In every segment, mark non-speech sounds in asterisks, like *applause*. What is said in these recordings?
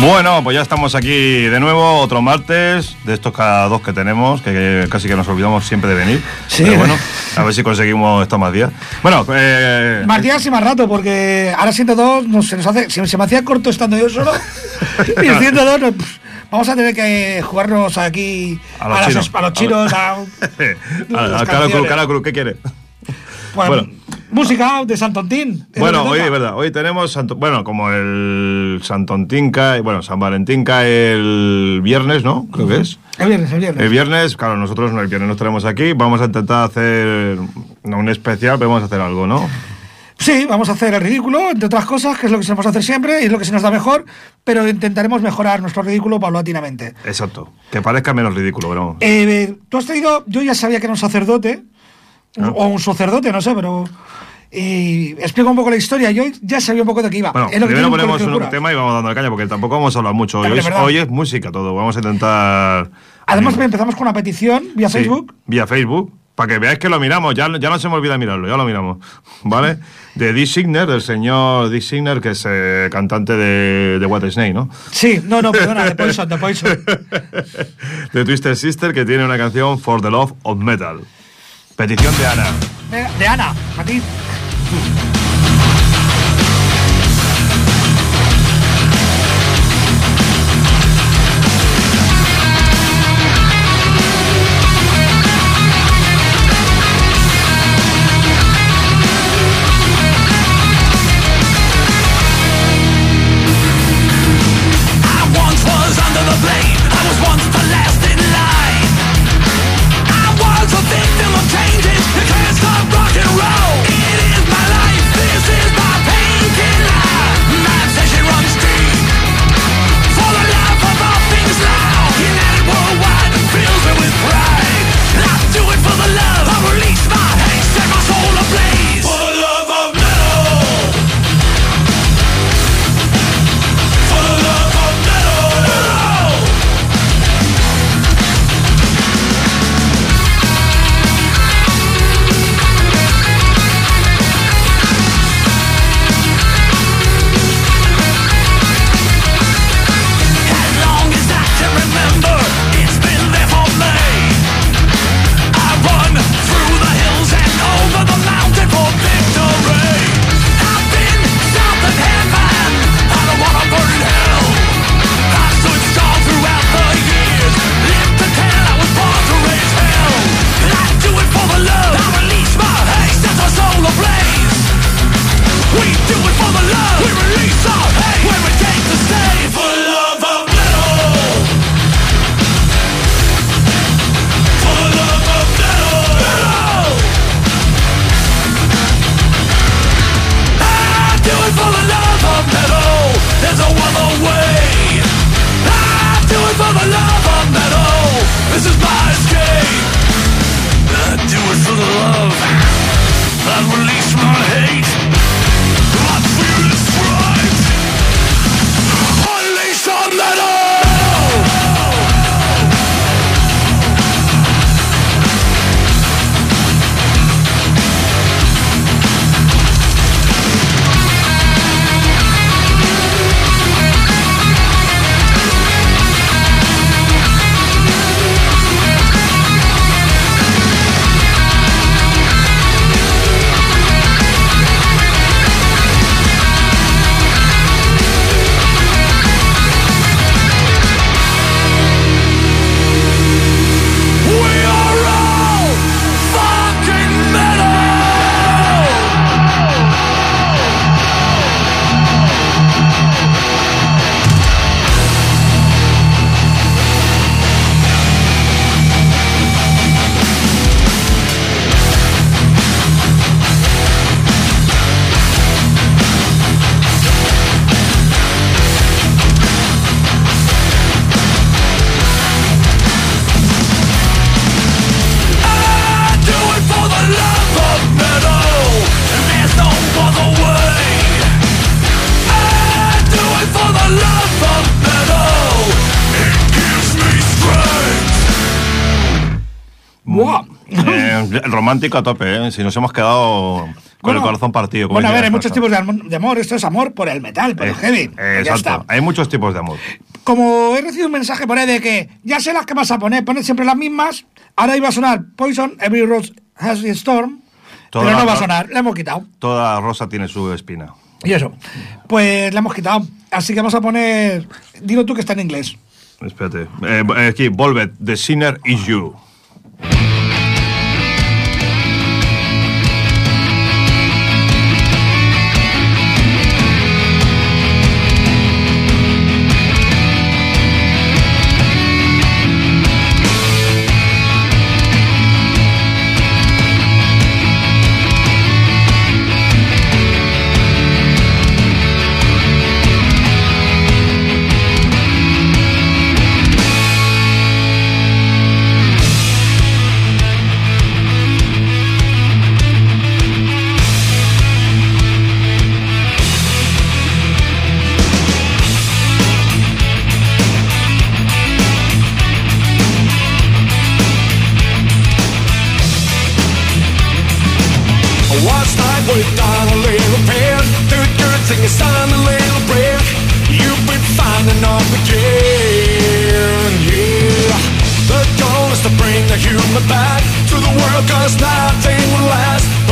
Bueno, pues ya estamos aquí de nuevo, otro martes, de estos cada dos que tenemos, que casi que nos olvidamos siempre de venir. Sí. Pero bueno, a ver si conseguimos estos más días. Bueno, eh, Más días y más rato, porque ahora 102 no, se nos hace. Se, se me hacía corto estando yo solo. *laughs* y el 102 no, pff, vamos a tener que jugarnos aquí A los las- chinos. a los chinos. a- a, *laughs* a ¿qué quiere? Bueno. Música de Santontín. Bueno, hoy es verdad, hoy tenemos, Santo- bueno, como el Santontín cae, bueno, San Valentín cae el viernes, ¿no? Creo que es. El viernes, el viernes. El viernes, claro, nosotros no, el viernes nos tenemos aquí, vamos a intentar hacer no un especial, pero vamos a hacer algo, ¿no? Sí, vamos a hacer el ridículo, entre otras cosas, que es lo que solemos hacer siempre y es lo que se nos da mejor, pero intentaremos mejorar nuestro ridículo paulatinamente. Exacto, que parezca menos ridículo, pero... Eh, Tú has traído, yo ya sabía que era un sacerdote, Ah. o un sacerdote, no sé, pero. Y explico un poco la historia. Yo ya sabía un poco de qué iba. Bueno, lo primero un ponemos un tema y vamos dando caña, porque tampoco vamos a hablar mucho. Hoy, es, hoy es música todo, vamos a intentar... Además, animar. empezamos con una petición vía Sí, Facebook. Vía Facebook. Para que veáis que lo miramos, ya, ya no se me olvida mirarlo, ya lo miramos. *laughs* ¿Vale? De Dick Signer, del señor Dick Signer, que es eh, cantante de, de White Snake, ¿no? Sí, no, no, perdona, de Poison, de Poison. *laughs* de Twisted Sister, que tiene una canción For the Love of Metal. Petición de Ana. De, Ana, a ti. Romántico a tope, ¿eh? Si nos hemos quedado con el corazón partido. Bueno, a ver, hay muchos tipos de, amor- de amor. Esto es amor por el metal, por el pasada. heavy. Eh, exacto. Hay muchos tipos de amor. Como he recibido un mensaje por ahí de que ya sé las que vas a poner, pones siempre las mismas. Ahora iba a sonar Poison, Every Rose Has its Storm. Toda pero no va a sonar, la hemos quitado. Toda rosa tiene su espina. Y eso. Pues la hemos quitado. Así que vamos a poner. Dilo tú que está en inglés. Espérate. Eh, eh, aquí, Volvet, The Sinner is You. Back to the world, cause nothing will last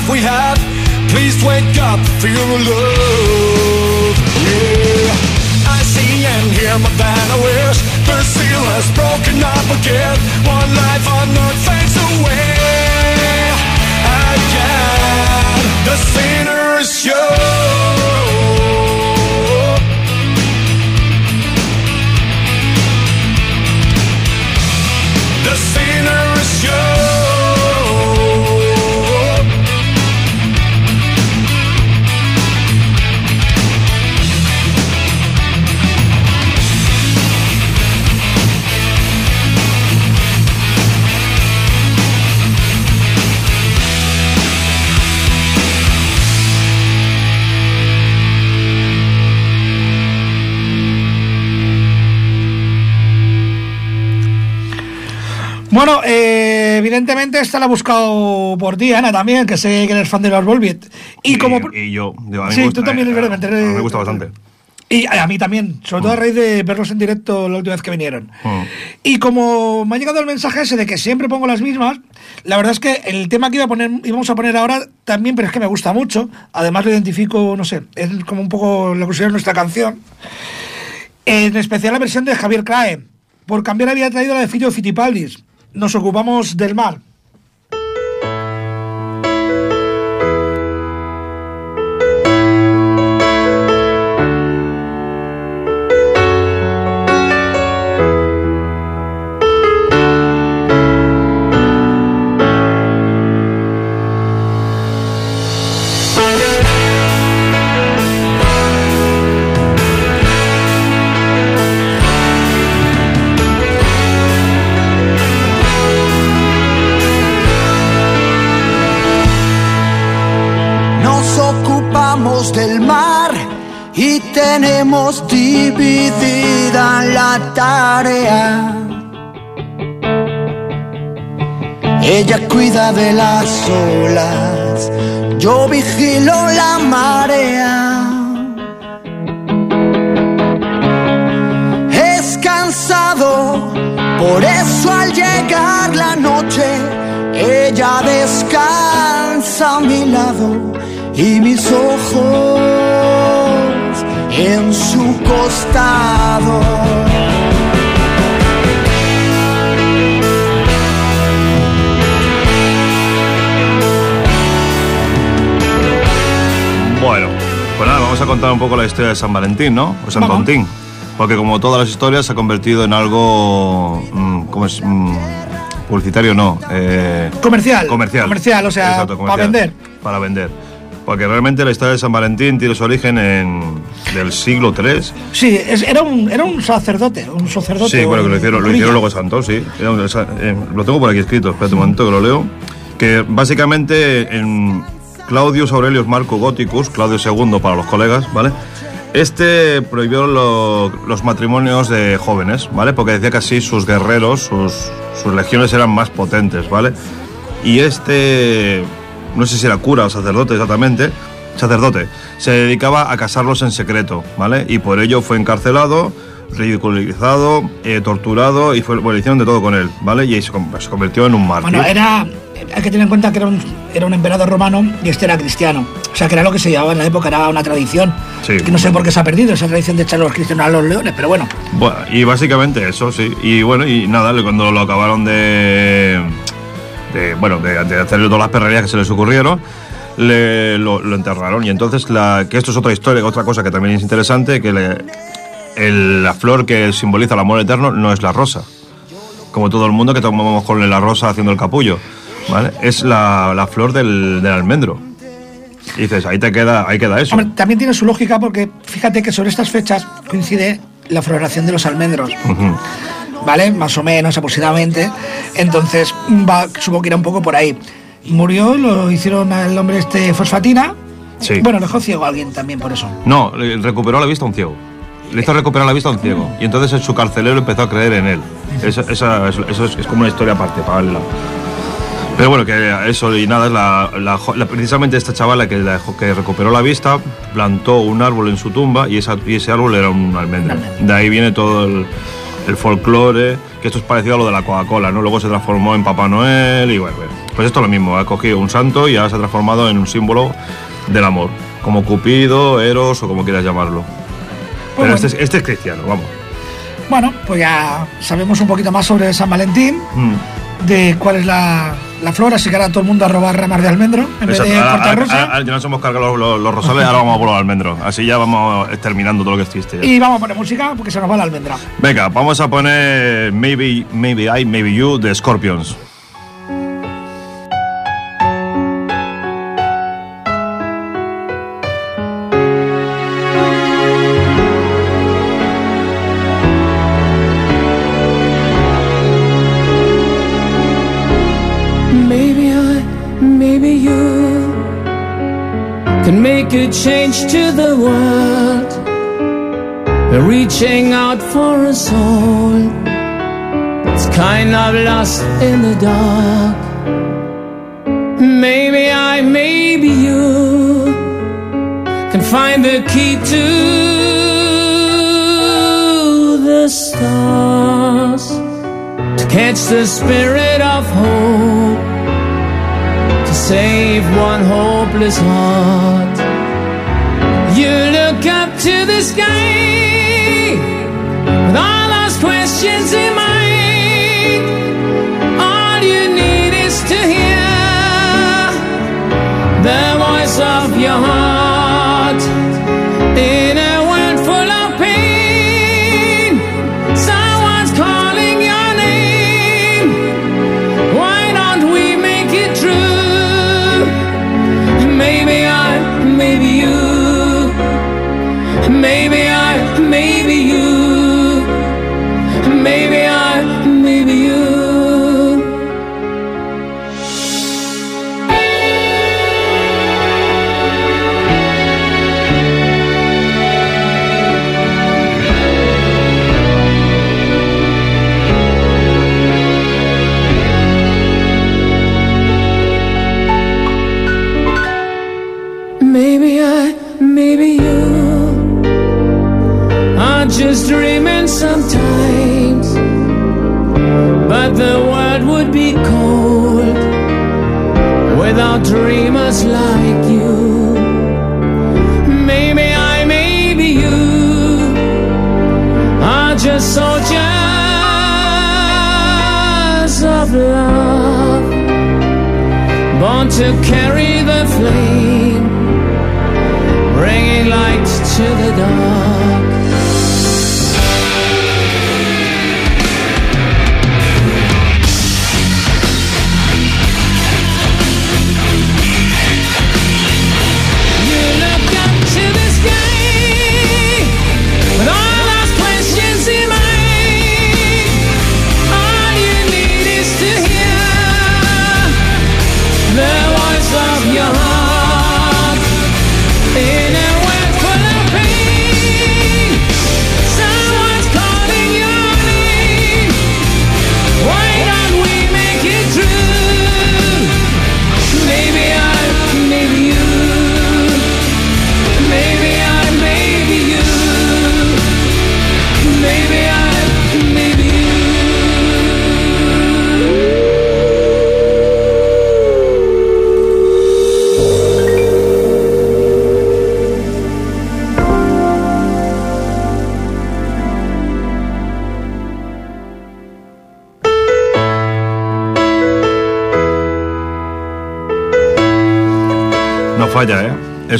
life we have? Please wake up, feel love. Yeah. I see and hear, but then I wish the seal has broken up again. One life on earth fades away again. The sinner's show. The Bueno, eh, evidentemente esta la he buscado por ti, Ana, también, que sé que eres fan de los Volbeat. Y como. y yo, digo, a mí Sí, me gusta, tú también eh, es verdad, a me gusta bastante. Y a mí también, sobre todo a raíz de verlos en directo la última vez que vinieron. Mm. Y como me ha llegado el mensaje ese de que siempre pongo las mismas, la verdad es que el tema que iba a poner, íbamos a poner ahora también, pero es que me gusta mucho. Además lo identifico, no sé, es como un poco, lo considero nuestra canción. En especial la versión de Javier Crae. Por cambiar había traído la de Fillo Fitipaldis. Nos ocupamos del mar. Ella cuida de las olas, yo vigilo la marea. Es cansado, por eso al llegar la noche, ella descansa a mi lado y mis ojos en su costado. Vamos a contar un poco la historia de San Valentín, ¿no? O San. Valentín. Porque como todas las historias se ha convertido en algo... mm, ¿Cómo es? Mm, publicitario no. eh, Comercial. Comercial. Comercial, o sea, Exacto, para comercial. vender. Para vender. Porque realmente la historia de San Valentín tiene su origen en del siglo III. Sí, es- era, un, era un sacerdote, un sacerdote. Sí, bueno, que lo hicieron, lo hicieron luego santos, sí. Un- eh, lo tengo por aquí escrito, espérate un momento que lo leo. Que básicamente en Claudius Aurelius Marco Goticus, Claudio II para los colegas, ¿vale? Este prohibió lo- los matrimonios de jóvenes, ¿vale? Porque decía que así sus guerreros, sus, sus legiones eran más potentes, ¿vale? Y este, no sé si era cura o sacerdote exactamente, sacerdote, se dedicaba a casarlos en secreto, ¿vale? Y por ello fue encarcelado, ridiculizado, eh, torturado y fue, bueno, hicieron de todo con él, ¿vale? Y se, se convirtió en un mártir. Bueno, era. Hay que tener en cuenta que era un, era un emperador romano y este era cristiano. O sea, que era lo que se llevaba en la época, era una tradición. Sí. Que no sé por qué se ha perdido esa tradición de echar a los cristianos a los leones, pero bueno. Bueno, y básicamente eso, sí. Y bueno, y nada, cuando lo acabaron de. de, bueno, de, de hacerle todas las perrerías que se les ocurrieron, le, lo, lo enterraron. Y entonces, la, que esto es otra historia, otra cosa que también es interesante, que le- el- la flor que simboliza el amor eterno no es la rosa. Como todo el mundo que tomamos con la rosa haciendo el capullo. ¿Vale? Es la, la flor del, del almendro. Y dices, ahí te queda, ahí queda eso. Hombre, también tiene su lógica porque fíjate que sobre estas fechas coincide la floración de los almendros. ¿Vale? Más o menos aproximadamente. Entonces, va, supongo que irá un poco por ahí. Murió, lo hicieron al hombre este fosfatina. Sí. Bueno, dejó ciego a alguien también por eso. No, recuperó la vista a un ciego. Le hizo recuperar la vista a un ciego. Y entonces su carcelero empezó a creer en él. Esa, esa- eso, eso es, es como una historia aparte para verla. Pero bueno, que eso y nada, la, la jo- la- precisamente esta chavala que, la que recuperó la vista plantó un árbol en su tumba y, esa- y ese árbol era un almendro. De ahí viene todo el, el folclore, que esto es parecido a lo de la Coca-Cola, ¿no? Luego se transformó en Papá Noel y bueno. pues esto es lo mismo, ha cogido un santo y ahora se ha transformado en un símbolo del amor, como Cupido, Eros o como quieras llamarlo. Pero bueno. este, es, este es cristiano, vamos. Bueno, pues ya sabemos un poquito más sobre San Valentín, Mm. de cuál es la, la flor, así que ahora todo el mundo a robar ramas de almendro en vez Exacto. de Ahora- cortar rosa. ahora ya nos hemos cargado los, los- los rosales, ahora vamos a por los almendros. Así ya vamos exterminando todo lo que existe. ya. Y vamos a poner música porque se nos va la almendra. Venga, vamos a poner Maybe, Maybe I, Maybe You de Scorpions. Change to the world. Reaching out for a soul that's kind of lost in the dark. Maybe I, maybe you can find the key to the stars to catch the spirit of hope, to save one hopeless heart. To the sky with all those questions in mind. All you need is to hear the voice of your heart in to carry the flame bringing light to the dark.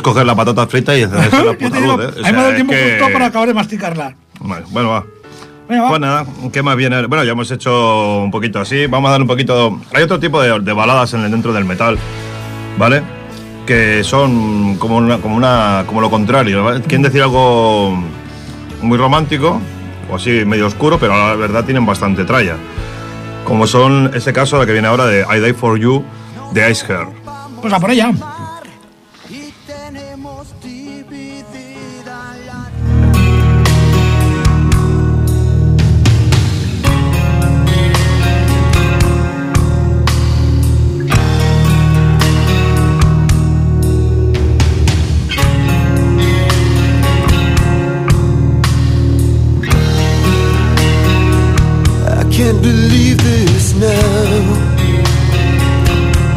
Es coger la patata frita y encenderse *laughs* la puta digo, luz, ¿eh? O me sea, dado tiempo que- justo para acabar de masticarla. Bueno, va. Va. Pues nada, ¿qué más viene? Bueno, ya hemos hecho un poquito así. Vamos a dar un poquito. Hay otro tipo de, de baladas en el, dentro del metal, ¿vale? Que son como, una, como, una, como lo contrario. ¿vale? Quieren decir algo muy romántico o así medio oscuro, pero la verdad tienen bastante tralla. Como son ese caso, la que viene ahora de I Die for You de Ice Hair. Pues a por ella. Can't believe this now.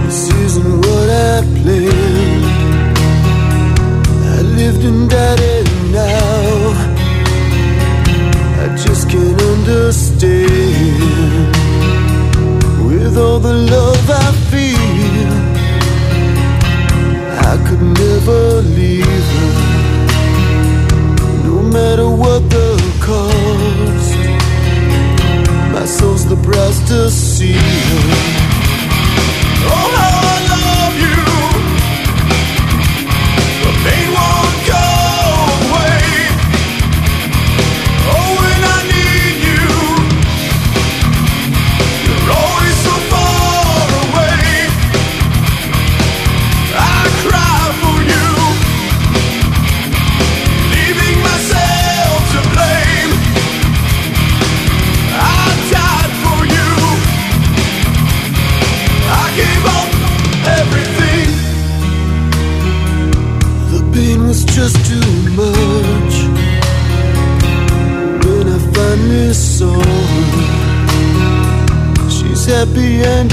This isn't what I planned. I lived and died and now I just can't understand. With all the love I feel, I could never leave her. No matter the price to see her. Oh, be end.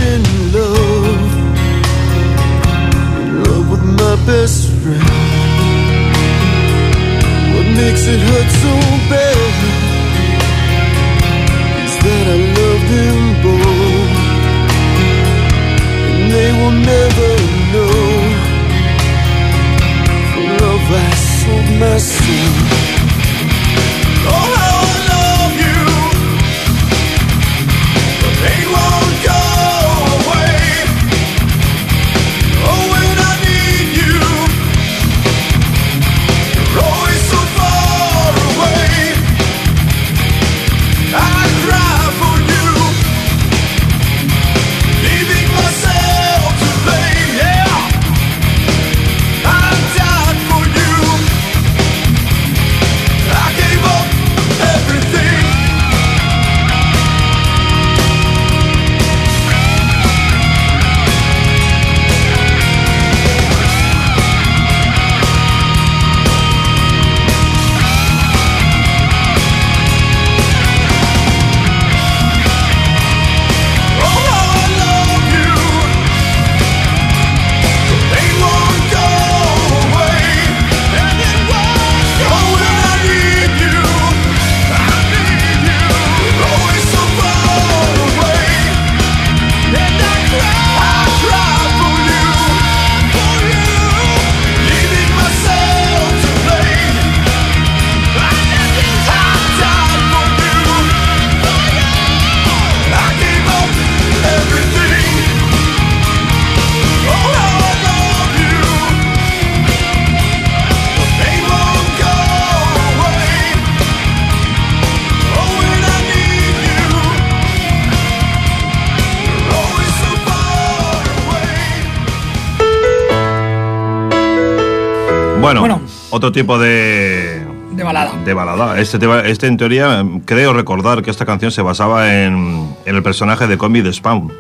Bueno, Bueno. otro tipo de, De balada. de balada. Este, tema- este, en teoría, creo recordar que esta canción se basaba en, en el personaje de cómic de Spawn.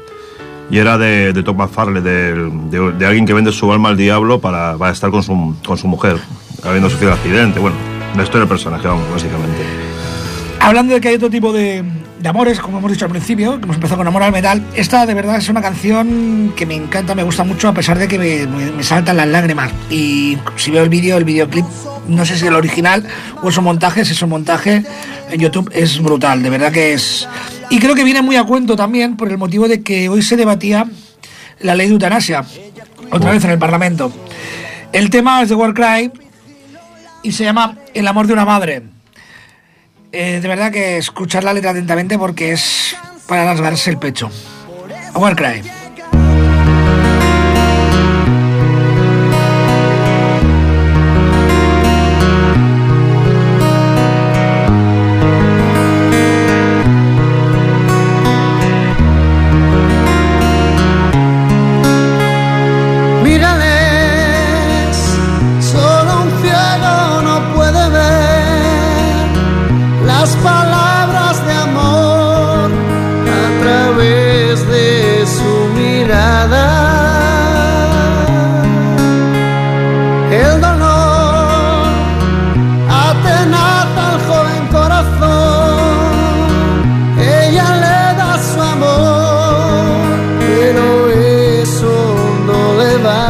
Y era de, de Tom McFarlane, de, de alguien que vende su alma al diablo para, para estar con su, con su mujer, habiendo sufrido un accidente. Bueno, la historia del personaje, vamos, básicamente. Hablando de que hay otro tipo de, de amores, como hemos dicho al principio, que hemos empezado con Amor al Metal, esta de verdad es una canción que me encanta, me gusta mucho, a pesar de que me, me- me saltan las lágrimas. Y si veo el vídeo, el videoclip, no sé si el original o es un montaje, si es un montaje, en YouTube es brutal, de verdad que es... Y creo que viene muy a cuento también por el motivo de que hoy se debatía la ley de eutanasia, otra vez en el Parlamento. El tema es de Warcry y se llama El amor de una madre. Eh, de verdad que escuchar la letra atentamente porque es para rasgarse el pecho. Warcry.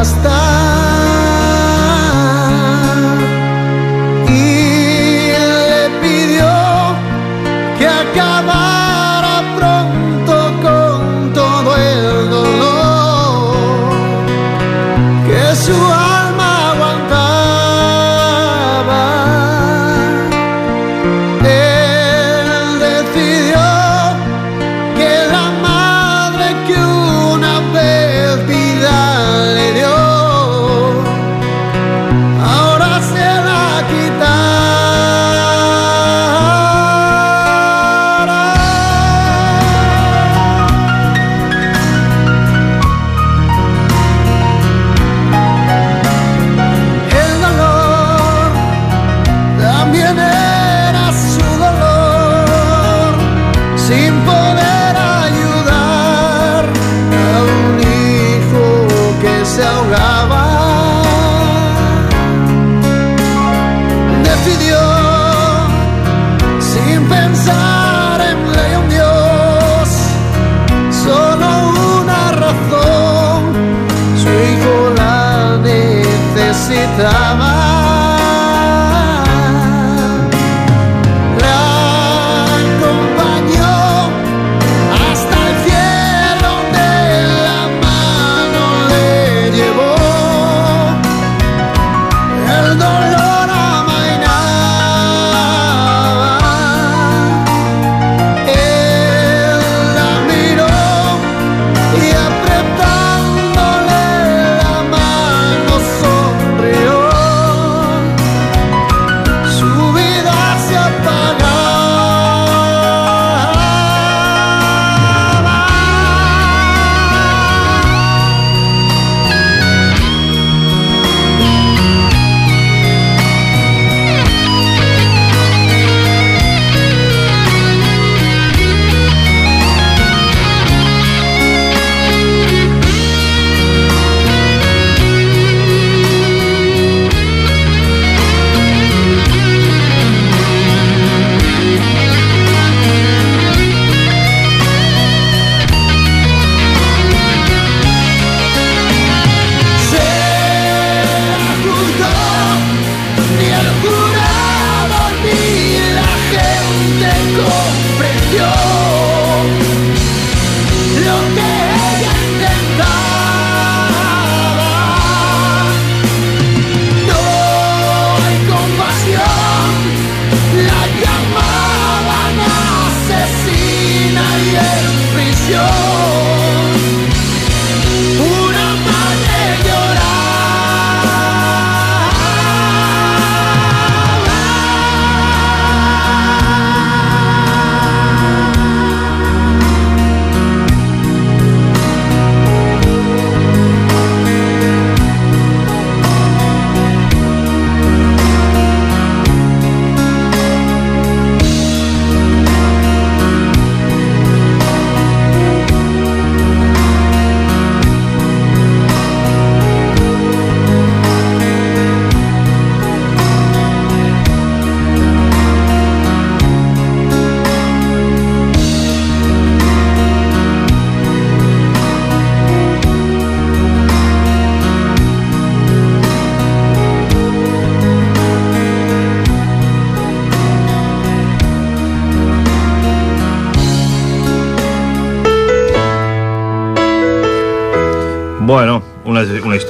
hasta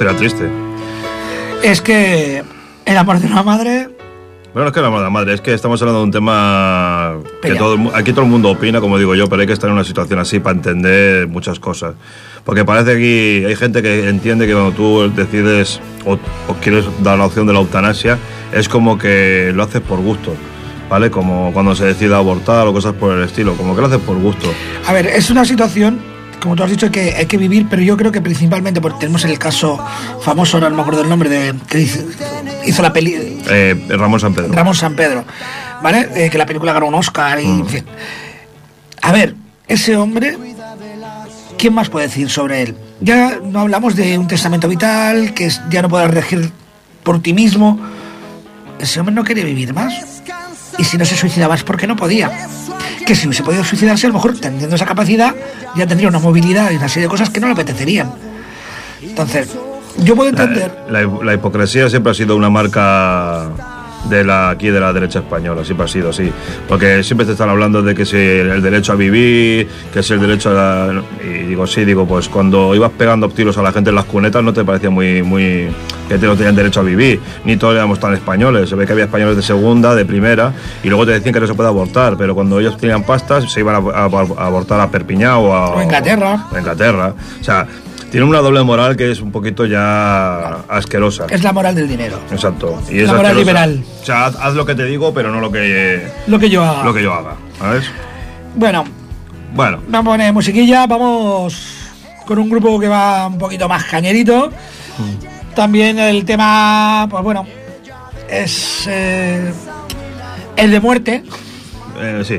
historia triste. Es que el amor de una madre Bueno, es que la madre, es que estamos hablando de un tema que todo, aquí todo el mundo opina, como digo yo, pero hay que estar en una situación así para entender muchas cosas. Porque parece que hay gente que entiende que cuando tú decides o, o quieres dar la opción de la eutanasia, es como que lo haces por gusto, ¿vale? Como cuando se decide abortar o cosas por el estilo, como que lo haces por gusto. A ver, es una situación, como tú has dicho, que hay que vivir, pero yo creo que principalmente porque tenemos el caso famoso, no me acuerdo el nombre, de que hizo, hizo la peli Eh, Ramón San Pedro. Ramón San Pedro, ¿vale? Eh, que la película ganó un Oscar y, en fin. A ver, ese hombre, ¿quién más puede decir sobre él? Ya no hablamos de un testamento vital, que ya no puedes regir por ti mismo. Ese hombre no quería vivir más. Y si no se suicidaba es porque no podía. Que si hubiese podido suicidarse, a lo mejor teniendo esa capacidad, ya tendría una movilidad y una serie de cosas que no le apetecerían. Entonces, yo puedo entender. La, la- la hipocresía siempre ha sido una marca de la aquí de la derecha española, siempre ha sido así. Porque siempre te están hablando de que si el derecho a vivir, que es el derecho a la- Y digo, sí, digo, pues cuando ibas pegando tiros a la gente en las cunetas no te parecía muy... muy que no tenían derecho a vivir, ni todos éramos tan españoles. Se ve que había españoles de segunda, de primera, y luego te decían que no se puede abortar, pero cuando ellos tenían pastas se iban a, a- a abortar a Perpiñán o a... O a Inglaterra. o a Inglaterra. O sea, tiene una doble moral que es un poquito ya asquerosa. Es la moral del dinero. Exacto. Y La es moral asquerosa. liberal. O sea, haz, haz lo que te digo, pero no lo que, Lo que yo haga. lo que yo haga. ¿Sabes? Bueno, Bueno, vamos a poner musiquilla, vamos con un grupo que va un poquito más cañerito. También el tema, pues bueno, es eh, el de muerte. eh, sí.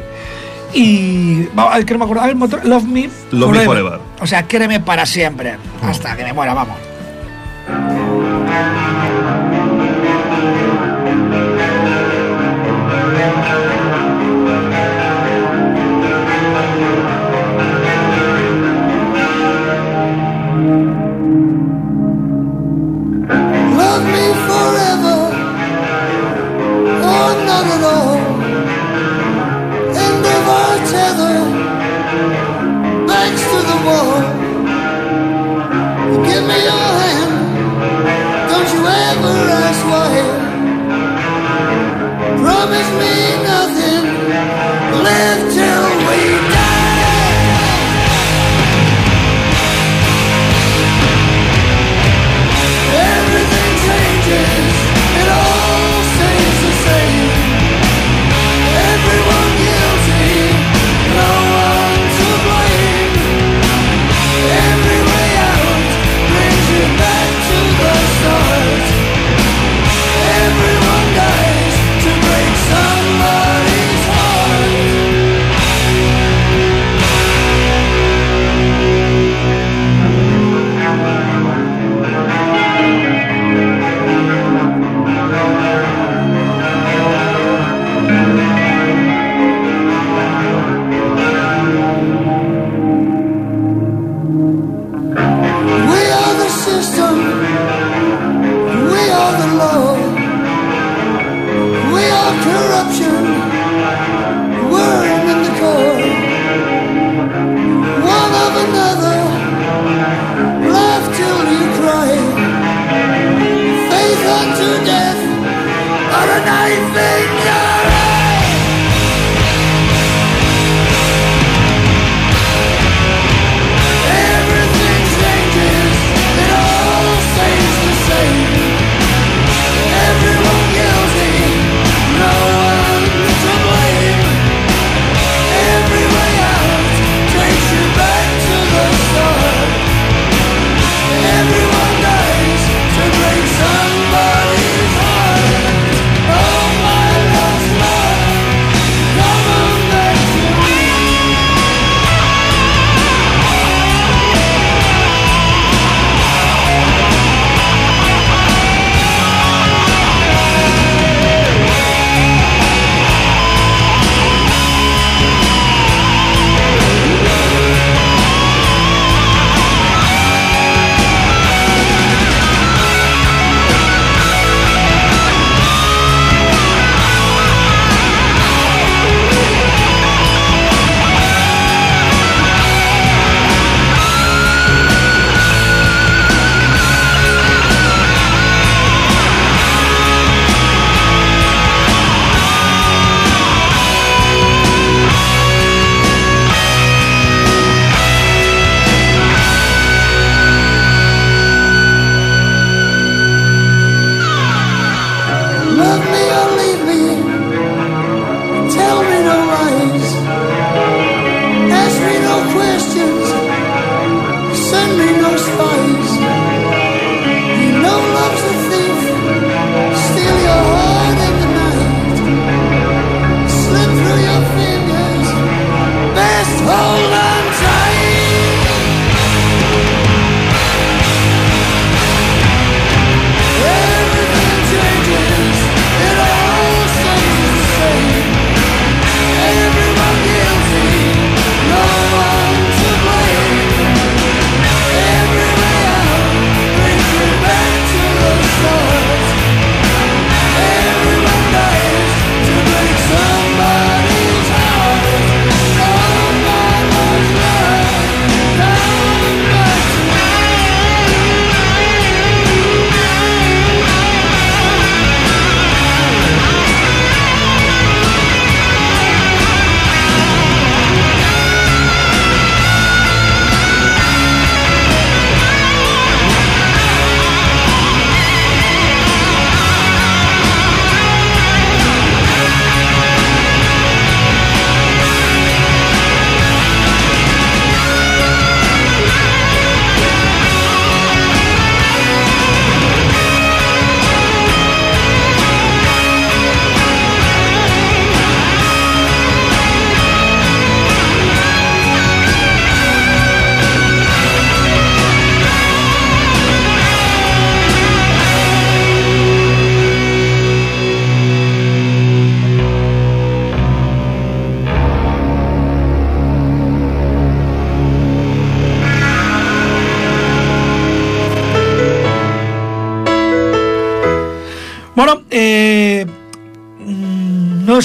Y va- es que no me acuerdo, ver, motor- Love Me Love Me Forever. O sea, quéreme para siempre, hasta que me muera, vamos.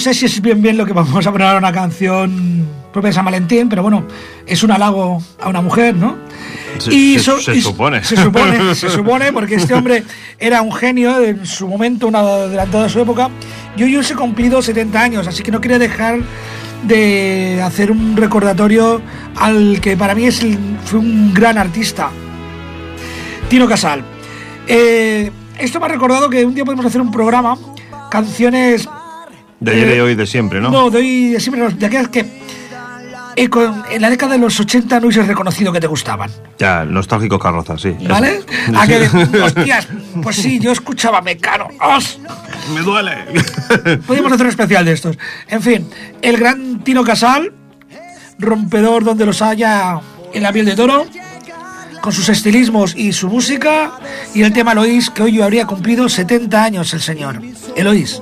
Sé si es bien bien lo que vamos a poner ahora una canción propia de San Valentín, pero bueno, es un halago a una mujer, ¿no? Se- se- se y- supone. Se supone, *laughs* se supone, porque este hombre era un genio en su momento, un adelantado de su época, y hoy se cumplido 70 años, así que no quería dejar de hacer un recordatorio al que para mí es el- fue un gran artista, Tino Casal. Eh, esto me ha recordado que un día podemos hacer un programa, canciones De ayer y Eh, hoy de siempre, ¿no? no, de hoy de siempre, de aquellas que eh, con- en la década de los 80 no hubiese reconocido que te gustaban. Ya, nostálgicos carrozas, sí. ¿Vale? *laughs* A que, hostias, pues sí, yo escuchaba Mecano. ¡Os! Me duele. *laughs* Podríamos hacer un especial de estos. En fin, el gran Tino Casal, rompedor donde los haya en la piel de toro, con sus estilismos y su música, y el tema Eloís, que hoy habría cumplido 70 años el señor. Eloís.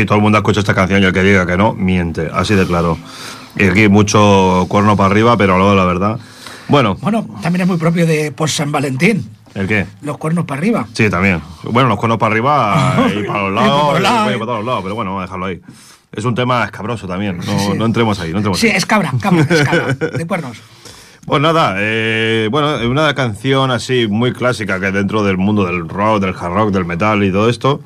Sí, todo el mundo escucha esta canción y el que diga que no, miente, así de claro. Y aquí mucho cuerno para arriba, pero luego la verdad. Bueno, Bueno, también es muy propio de por San Valentín. ¿el qué? Los cuernos para arriba. Sí, también. Bueno, los cuernos para arriba *laughs* y para los Y lados, los lados. y para todos los lados, pero bueno, vamos a dejarlo ahí. Es un tema escabroso también, no, no entremos ahí, no entremos Sí, ahí. es cabra, cabra, es cabra, *laughs* de cuernos. Pues nada, eh, bueno, una canción así muy clásica que dentro del mundo del rock, del hard rock, del metal y todo esto,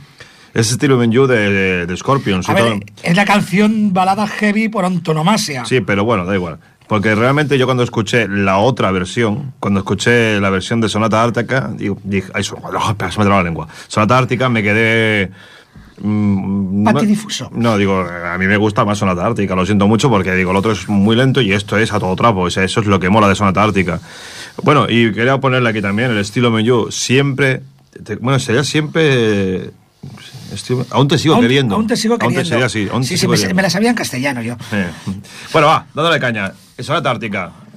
es estilo You de, de, de Scorpions. A ver, es la canción balada heavy por antonomasia. Sí, pero bueno, da igual. Porque realmente yo cuando escuché la otra versión, cuando escuché la versión de Sonata Ártica, digo, dije, ay, son- oh, espera, se me la lengua. Sonata Ártica me quedé... mm, Patidifuso. No, digo, a mí me gusta más Sonata Ártica, lo siento mucho porque digo, el otro es muy lento y esto es a todo trapo, o sea, eso es lo que mola de Sonata Ártica. Bueno, y quería ponerle aquí también el estilo Menú, siempre, te- bueno, sería siempre... estilo- aún te sigo Aún- queriendo. Aún te sigo queriendo. Aún te sería así, aún te sí, sí, sigo me, queriendo. me la sabía en castellano yo. Eh. Bueno, va, dándole caña. Sonata Ártica. make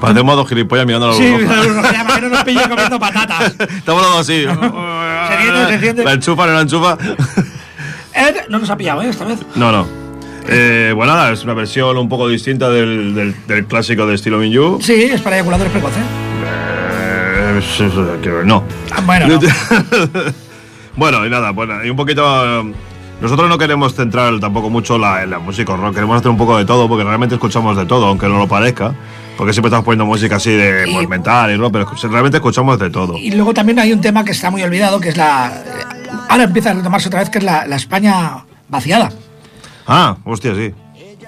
Bueno, Parece modo gilipollas mirando la sí, luz roja. nos llama que no nos comiendo patatas. *laughs* Estamos hablando así. Se siente, se siente. La enchufa, no la enchufa. Ed no nos ha pillado, ¿eh? Esta vez. No, no. Eh, bueno, nada, es una versión un poco distinta del, del, del clásico de estilo Minyu. Sí, es para eyaculadores precoces. Eh, es- que no. Ah, bueno, no. *laughs* bueno, y nada, bueno, y un poquito. eh, Nosotros no queremos centrar tampoco mucho la, en la música rock, queremos hacer un poco de todo, porque realmente escuchamos de todo, aunque no lo parezca. Porque siempre estamos poniendo música así de Y- metal y rock, pero realmente escuchamos de todo. Y luego también hay un tema que está muy olvidado, que es la... Ahora empieza a retomarse otra vez, que es la, la España vaciada. Ah, hostia, sí.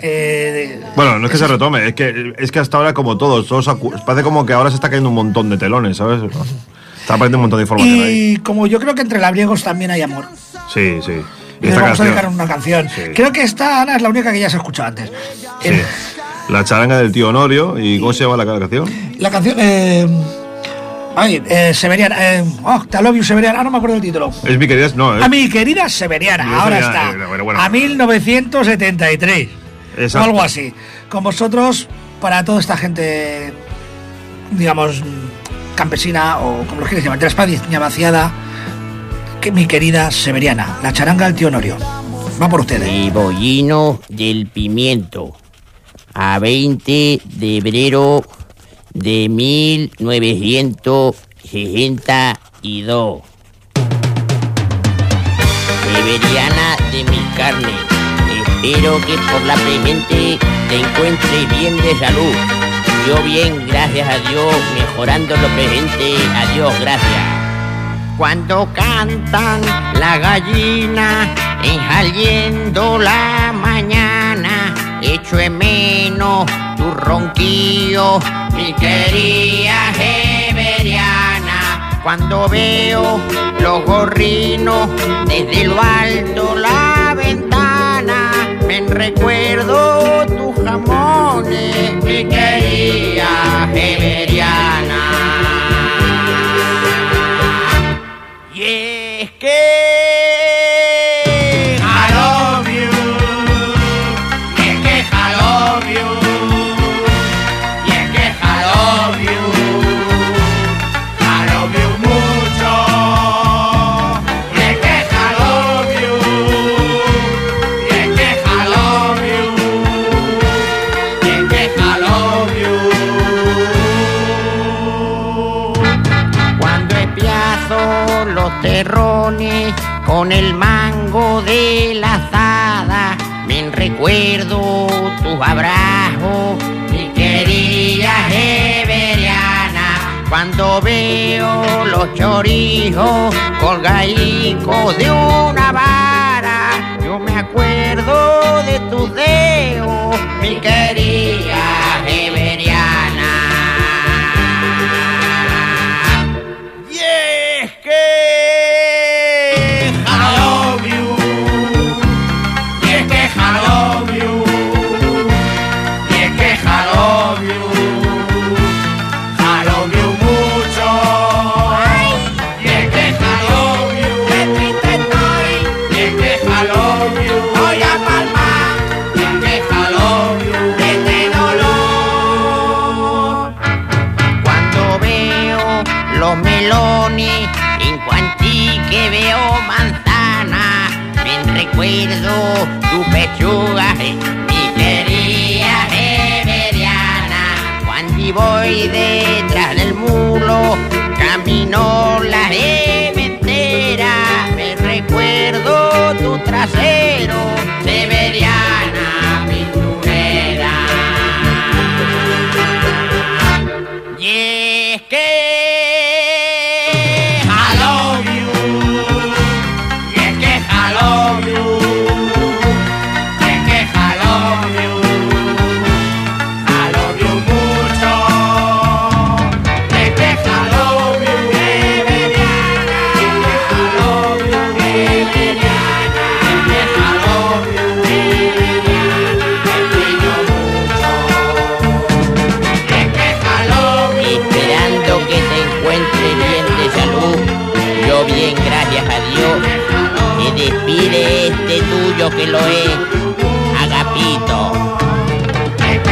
Eh, Bueno, no es que se retome, es que, es que hasta ahora como todos, todos parece como que ahora se está cayendo un montón de telones, ¿sabes? Está apareciendo un montón de información ahí. y como yo creo que entre labriegos también hay amor. Sí, sí. Y Esta vamos a canción. dedicar una canción. Sí. Creo que esta, Ana, es la única que ya se ha escuchado antes. Sí. Eh, La charanga del tío Honorio. ¿Y cómo se llama la canción? La canción. Eh, ay, eh, Severiana. Eh, oh, Te love you, Severiana. Ah, no me acuerdo del título. Es mi querida. No, es, A mi querida Severiana, ahora Severiana, está. eh, bueno, bueno. A 1973. Exacto. O algo así. Con vosotros, para toda esta gente, digamos, campesina o como lo quieres llamar, de la España vaciada, que mi querida Severiana, la charanga del tío Honorio. Va por ustedes. Cebollino del pimiento. A 20 de febrero de 1962. Severiana de mi carne. Espero que por la presente te encuentres bien de salud. Yo bien, gracias a Dios, mejorando lo presente. Adiós, gracias. Cuando cantan la gallina, enjaliendo la mañana, echo en menos tu ronquillo, mi querida Severiana. Cuando veo los gorrinos desde lo alto la ventana, me recuerdo tus jamones, mi querida Severiana. Recuerdo tus abrazos, mi querida Severiana. Cuando veo los chorijos colgaicos de una vara, gracias a Dios. Me despide este tuyo que lo es, Agapito.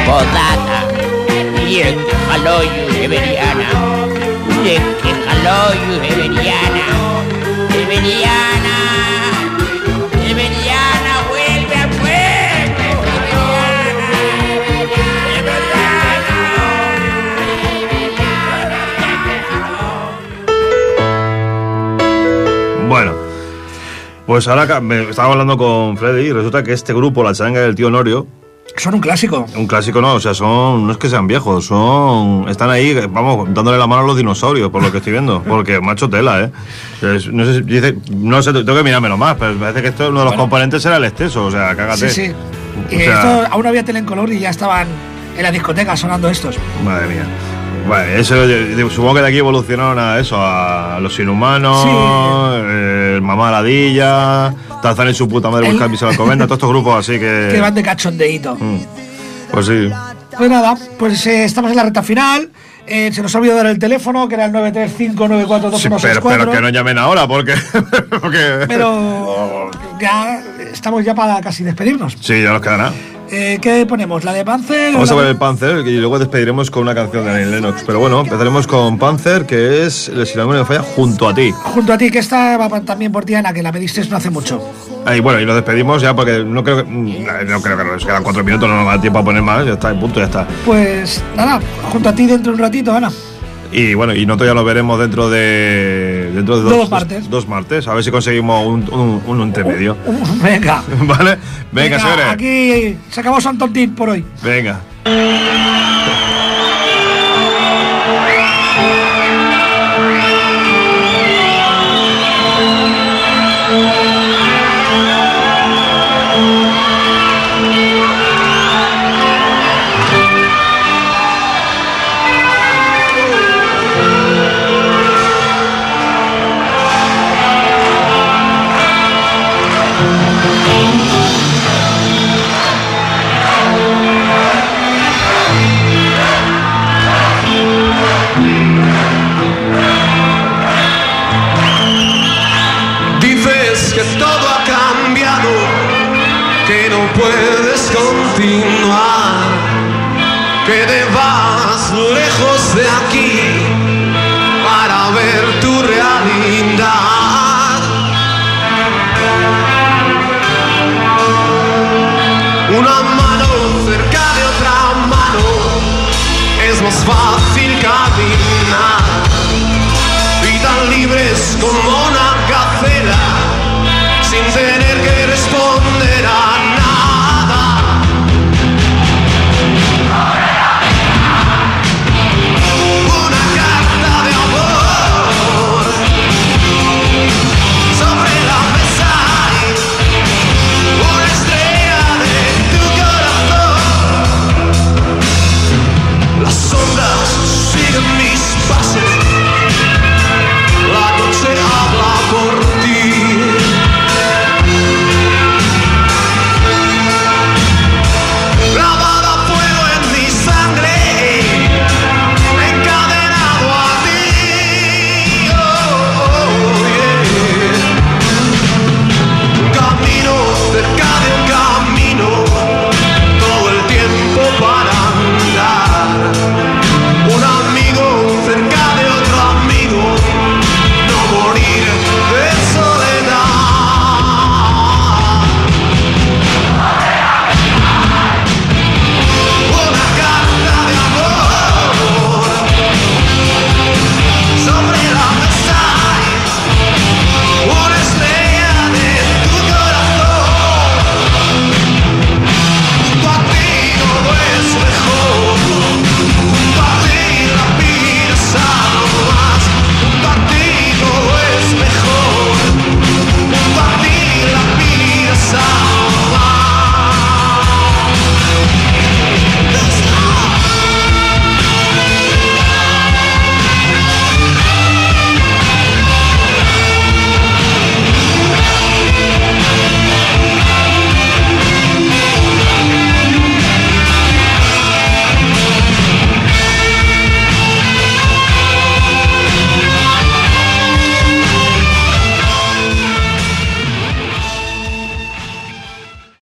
Podata. Y es que jaló you, Severiana. Y es que Severiana. Severiana. Severiana, pues ahora me estaba hablando con Freddy y resulta que este grupo, la charanga del tío Honorio, Son un clásico. un clásico no, o sea, son, no es que sean viejos, son, están ahí, vamos, dándole la mano a los dinosaurios, por lo que estoy viendo, *laughs* porque macho tela, ¿eh? Es- no sé, si- dice, no sé, tengo que mirármelo más, pero parece que esto, uno de los componentes era el exceso, o sea, cágate. Sí, sí. O Y sea, esto, aún había tele en color y ya estaban en la discoteca sonando estos. Madre mía. Bueno, eso, supongo que de aquí evolucionaron a eso, a los inhumanos, Sí. eh, el mamá ladilla, Tarzán y su puta madre buscan Misa Alcobendas, todos estos grupos así que. *laughs* Que van de cachondeíto. Pues sí. Pues nada, pues eh, estamos en la recta final. Eh, se nos ha olvidado dar el teléfono, que era el 935942164. Sí, pero, pero que no llamen ahora porque. *laughs* porque Pero *laughs* ya estamos ya para casi despedirnos. Sí, ya nos queda nada. Eh, ¿Qué ponemos? ¿La de Panzer? Vamos a ver de- el Panzer y luego despediremos con una canción de Annie Lennox. Pero bueno, empezaremos con Panzer, que es el Si la memoria no falla, junto a ti. Junto a ti, que esta va también por Diana, que la pediste no hace mucho. Y bueno, y nos despedimos ya porque no creo que. mm, No creo que nos quedan cuatro minutos, no nos va a dar tiempo a poner más, ya está, en punto, ya está. Pues nada, junto a ti dentro de un ratito, Ana. Y bueno, y nosotros ya lo veremos dentro de. Dentro de dos, Dos martes. Dos, martes, a ver si conseguimos un, un, un intermedio. Venga. *laughs* ¿Vale? Venga, señores. Aquí se acabó Santo Tip por hoy. Venga.